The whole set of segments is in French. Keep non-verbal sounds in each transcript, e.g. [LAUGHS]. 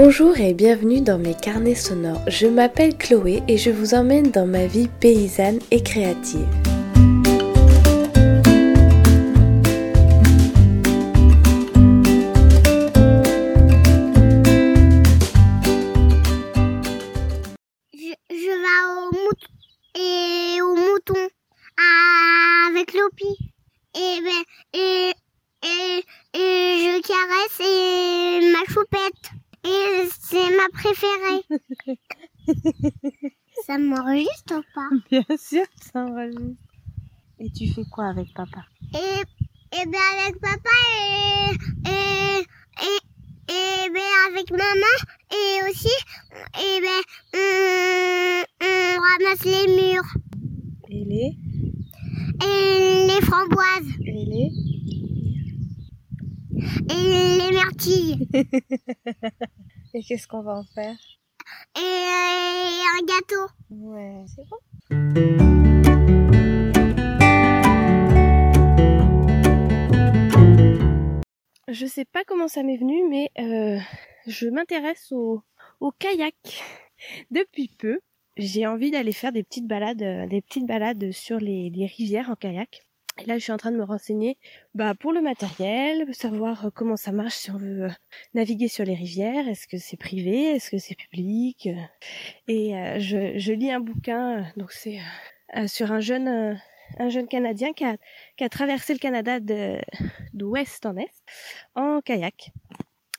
Bonjour et bienvenue dans mes carnets sonores. Je m'appelle Chloé et je vous emmène dans ma vie paysanne et créative. [LAUGHS] Bien sûr ça enregistre. Et tu fais quoi avec papa? Et, et ben avec papa et, et, et, et ben avec maman et aussi et ben on, on ramasse les murs. Et les? Et les framboises. Et les? Et les myrtilles. [LAUGHS] Et qu'est-ce qu'on va en faire? Et un gâteau. Ouais, c'est bon. Je sais pas comment ça m'est venu, mais euh, je m'intéresse au, au kayak [LAUGHS] depuis peu. J'ai envie d'aller faire des petites balades, euh, des petites balades sur les rivières en kayak. Et là, je suis en train de me renseigner bah, pour le matériel, savoir euh, comment ça marche si on veut euh, naviguer sur les rivières. Est-ce que c'est privé? Est-ce que c'est public? Euh, Et euh, je, je, lis un bouquin, donc c'est euh, sur un jeune, un jeune Canadien qui a, qui a traversé le Canada d'ouest en est en kayak.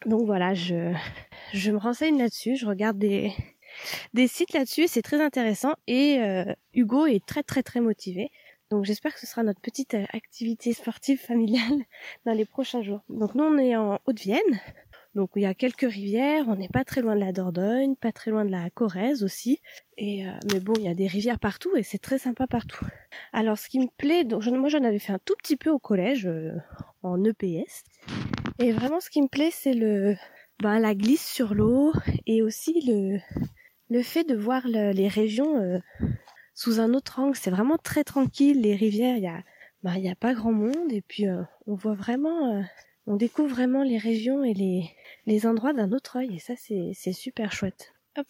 Donc voilà, je, je me renseigne là-dessus, je regarde des, des sites là-dessus, c'est très intéressant et Hugo est très très très motivé. Donc j'espère que ce sera notre petite euh, activité sportive familiale [LAUGHS] dans les prochains jours. Donc nous on est en Haute-Vienne, donc il y a quelques rivières, on n'est pas très loin de la Dordogne, pas très loin de la Corrèze aussi. Et euh, mais bon, il y a des rivières partout et c'est très sympa partout. Alors ce qui me plaît, donc je, moi j'en avais fait un tout petit peu au collège euh, en EPS. Et vraiment ce qui me plaît c'est le ben, la glisse sur l'eau et aussi le le fait de voir le, les régions euh, sous un autre angle, c'est vraiment très tranquille. Les rivières, il y a, bah, a pas grand monde et puis euh, on voit vraiment, euh, on découvre vraiment les régions et les, les endroits d'un autre œil et ça c'est, c'est super chouette. Hop.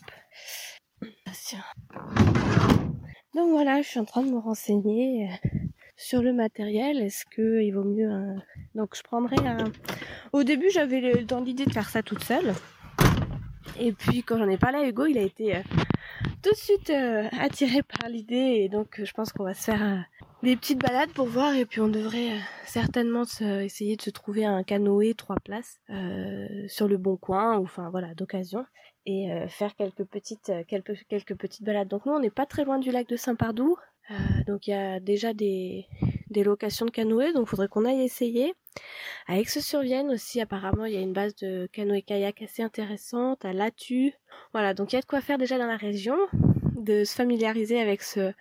Donc voilà, je suis en train de me renseigner euh, sur le matériel. Est-ce que il vaut mieux un... Donc je prendrais un. Au début, j'avais dans l'idée de faire ça toute seule. Et puis quand j'en ai parlé à Hugo, il a été tout de suite euh, attiré par l'idée et donc euh, je pense qu'on va se faire euh, des petites balades pour voir et puis on devrait euh, certainement essayer de se trouver un canoë trois places sur le bon coin ou enfin voilà d'occasion et faire quelques petites quelques quelques petites balades. Donc nous on n'est pas très loin du lac de Saint-Pardoux. donc il y a déjà des des locations de canoë donc faudrait qu'on aille essayer. À Aix-sur-Vienne aussi, apparemment, il y a une base de canoë-kayak assez intéressante, à Latu. Voilà, donc il y a de quoi faire déjà dans la région, de se familiariser avec ce,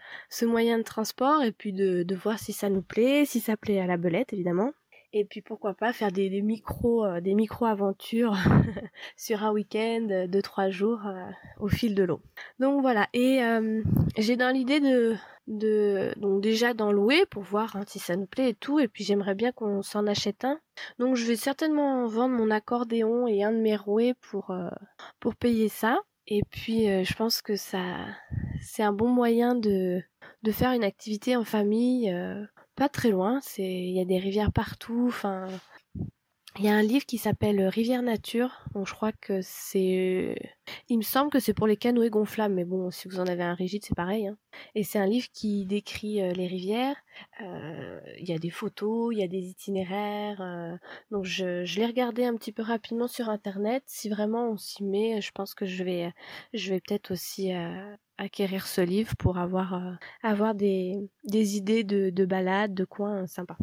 moyen de transport et puis de, voir si ça nous plaît, si ça plaît à la belette, évidemment. Et puis pourquoi pas faire des, micro euh, des micro aventures [LAUGHS] sur un week-end de trois jours euh, au fil de l'eau. Donc voilà. Et euh, j'ai dans l'idée de de donc déjà d'en louer pour voir hein, si ça nous plaît et tout. Et puis j'aimerais bien qu'on s'en achète un. Donc je vais certainement vendre mon accordéon et un de mes rouets pour euh, pour payer ça. Et puis euh, je pense que ça c'est un bon moyen de de faire une activité en famille pas très loin, c'est il y a des rivières partout, enfin il y a un livre qui s'appelle Rivière Nature, donc je crois que c'est il me semble que c'est pour les canoës gonflables mais bon si vous en avez un rigide c'est pareil hein. Et c'est un livre qui décrit euh, les rivières, euh, il y a des photos, il y a des itinéraires euh, donc je l'ai regardé un petit peu rapidement sur internet, si vraiment on s'y met, je pense que je vais je vais peut-être aussi acquérir ce livre pour avoir euh, avoir des, des idées de, de balades, de coins sympas.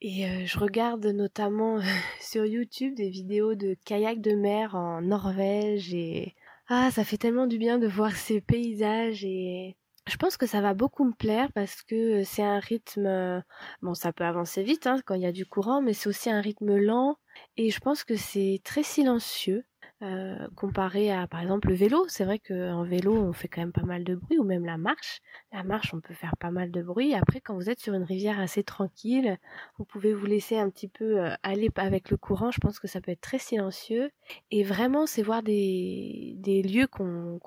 Et je regarde notamment [LAUGHS] sur YouTube des vidéos de kayak de mer en Norvège et ah ça fait tellement du bien de voir ces paysages et je pense que ça va beaucoup me plaire parce que c'est un rythme bon ça peut avancer vite hein, quand il y a du courant mais c'est aussi un rythme lent et je pense que c'est très silencieux euh, comparé à par exemple le vélo. C'est vrai qu'en vélo on fait quand même pas mal de bruit ou même la marche. La marche on peut faire pas mal de bruit. Après quand vous êtes sur une rivière assez tranquille, vous pouvez vous laisser un petit peu euh, aller avec le courant. Je pense que ça peut être très silencieux et vraiment c'est voir des, lieux qu'on,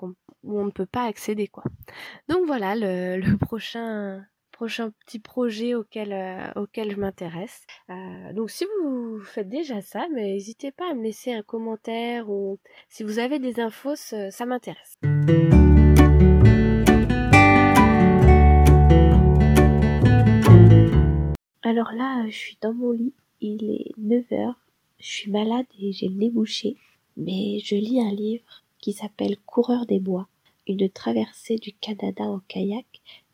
où on ne peut pas accéder quoi. Donc voilà le, le prochain prochain petit projet auquel, euh, auquel je m'intéresse. Euh, donc si vous faites déjà ça, n'hésitez pas à me laisser un commentaire ou si vous avez des infos, ça m'intéresse. Alors là, je suis dans mon lit, il est 9h, je suis malade et j'ai le nez bouché, mais je lis un livre qui s'appelle Coureur des bois une traversée du Canada en kayak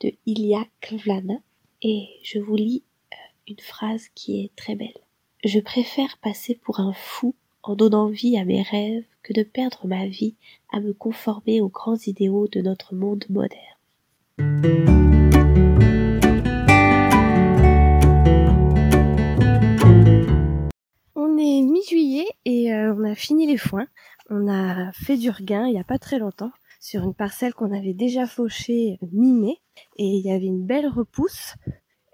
de Ilya Kvlana et je vous lis euh, une phrase qui est très belle. Je préfère passer pour un fou en donnant vie à mes rêves que de perdre ma vie à me conformer aux grands idéaux de notre monde moderne. On est mi-juillet et euh, on a fini les foins. On a fait du regain il n'y a pas très longtemps sur une parcelle qu'on avait déjà fauchée mi-mai et il y avait une belle repousse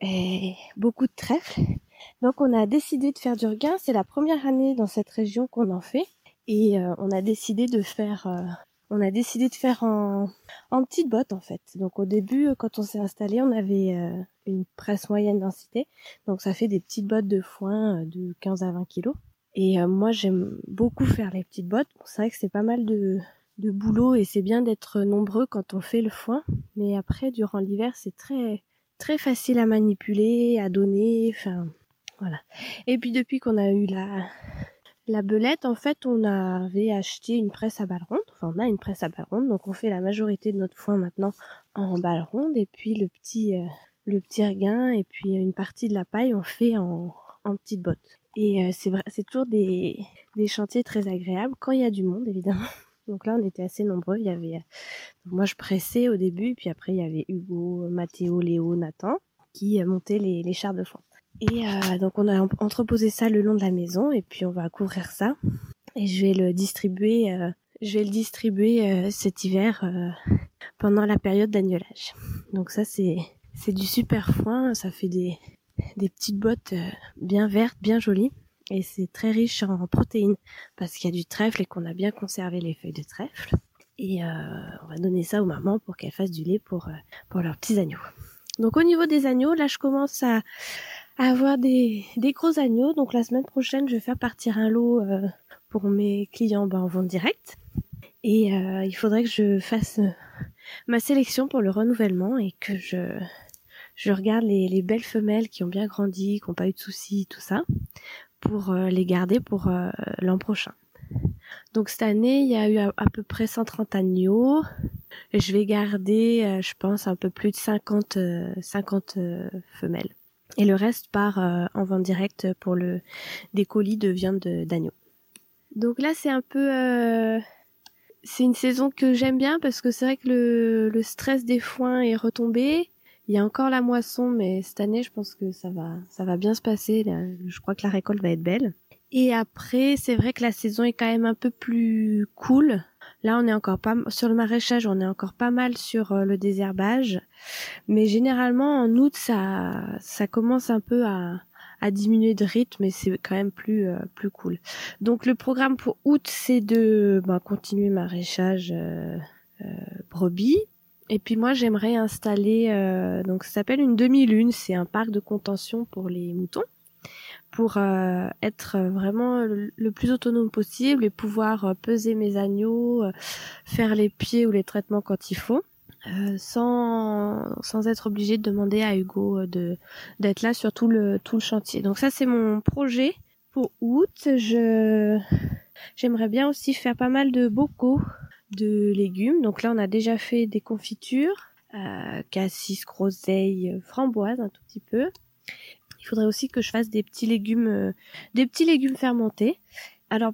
et beaucoup de trèfle. Donc on a décidé de faire du regain. C'est la première année dans cette région qu'on en fait et euh, on a décidé de faire euh, on a décidé de faire en, en petites bottes en fait. Donc au début, quand on s'est installé, on avait euh, une presse moyenne densité. Donc ça fait des petites bottes de foin de 15 à 20 kilos. Et moi j'aime beaucoup faire les petites bottes. c'est vrai que c'est pas mal de, de boulot et c'est bien d'être nombreux quand on fait le foin. Mais après, durant l'hiver, c'est très très facile à manipuler, à donner, enfin voilà. Et puis depuis qu'on a eu la la belette, en fait, on avait acheté une presse à balles rondes. Enfin, on a une presse à balles rondes, donc on fait la majorité de notre foin maintenant en balles rondes. Et puis le petit euh, le petit regain et puis une partie de la paille, on fait en en petites bottes. Et euh, c'est vrai, c'est toujours des des chantiers très agréables quand il y a du monde, évidemment. Donc là, on était assez nombreux. Il y avait, euh, moi, je pressais au début, puis après, il y avait Hugo, Mathéo, Léo, Nathan, qui euh, montaient les, les chars de foin. Et euh, donc, on a entreposé ça le long de la maison, et puis on va couvrir ça. Et je vais le distribuer, je vais le distribuer cet hiver pendant la période d'agnolage. Donc ça, c'est c'est du super foin. Ça fait des des petites bottes bien vertes, bien jolies et c'est très riche en protéines parce qu'il y a du trèfle et qu'on a bien conservé les feuilles de trèfle. Et euh, on va donner ça aux mamans pour qu'elles fassent du lait pour, euh, pour leurs petits agneaux. Donc au niveau des agneaux, là je commence à, avoir des, des gros agneaux. Donc la semaine prochaine, je vais faire partir un lot euh, pour mes clients ben, en vente directe. Et il faudrait que je fasse ma sélection pour le renouvellement et que je, je regarde les, les, belles femelles qui ont bien grandi, qui n'ont pas eu de soucis, tout ça, pour euh, les garder pour euh, l'an prochain. Donc cette année, il y a eu à, peu près 130 agneaux. Je vais garder, euh, je pense, un peu plus de 50, 50 femelles. Et le reste part en vente directe pour le des colis de viande d'agneau. Donc là, c'est un peu, c'est une saison que j'aime bien parce que c'est vrai que le, le stress des foins est retombé. Il y a encore la moisson, mais cette année, je pense que ça va, ça va bien se passer. Je crois que la récolte va être belle. Et après, c'est vrai que la saison est quand même un peu plus cool. Là, on est encore pas sur le maraîchage, on est encore pas mal sur euh, le désherbage, mais généralement en août, ça, ça commence un peu à, à diminuer de rythme, mais c'est quand même plus euh, plus cool. Donc le programme pour août, c'est de ben, continuer maraîchage euh, euh, brebis, et puis moi j'aimerais installer euh, donc ça s'appelle une demi-lune, c'est un parc de contention pour les moutons pour euh, être vraiment le, plus autonome possible et pouvoir euh, peser mes agneaux, faire les pieds ou les traitements quand il faut. sans sans être obligé de demander à Hugo de d'être là sur tout le tout le chantier. Donc ça c'est mon projet pour août. Je j'aimerais bien aussi faire pas mal de bocaux de légumes. Donc là, on a déjà fait des confitures, euh, cassis, groseille, framboise, un tout petit peu. Il faudrait aussi que je fasse des petits légumes, euh, des petits légumes fermentés. Alors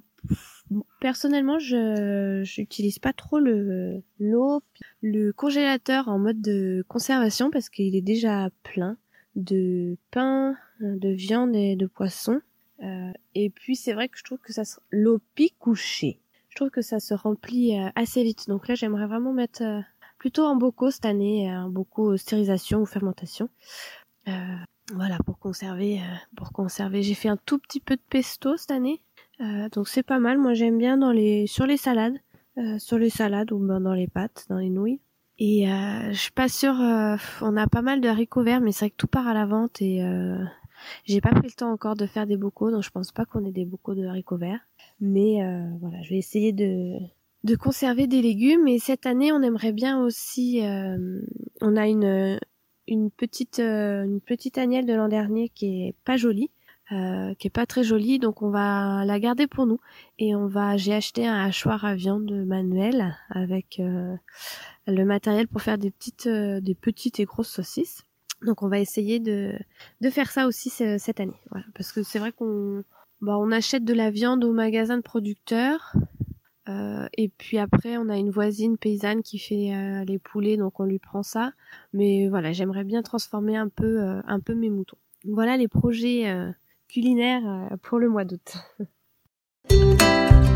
personnellement, je j'utilise pas trop le l'eau, le congélateur en mode de conservation parce qu'il est déjà plein de pain, de viande et de poisson. Euh, et puis c'est vrai que je trouve que ça l'eau couchée je trouve que ça se remplit assez vite. Donc là, j'aimerais vraiment mettre plutôt en bocaux cette année, en bocaux stérilisation ou fermentation. voilà, pour conserver, pour conserver. J'ai fait un tout petit peu de pesto cette année, donc c'est pas mal. Moi, j'aime bien dans les sur les salades, sur les salades ou ben, dans les pâtes, dans les nouilles. Et euh, je suis pas sûre. Euh, on a pas mal de haricots verts, mais c'est vrai que tout part à la vente et euh, j'ai pas pris le temps encore de faire des bocaux, donc je pense pas qu'on ait des bocaux de haricots verts. Mais euh, voilà, je vais essayer de de conserver des légumes. Et cette année, on aimerait bien aussi. on a une une petite une petite agnelle de l'an dernier qui est pas jolie. Euh, qui est pas très jolie, donc on va la garder pour nous. Et on va, j'ai acheté un hachoir à viande manuel avec euh, le matériel pour faire des petites, euh, des petites et grosses saucisses. Donc on va essayer de, de faire ça aussi cette année, parce que c'est vrai qu'on, bah, on achète de la viande au magasin de producteurs. et puis après, on a une voisine paysanne qui fait les poulets, donc on lui prend ça. Mais voilà, j'aimerais bien transformer un peu, un peu mes moutons. Voilà les projets culinaire euh, pour le mois d'août. [LAUGHS]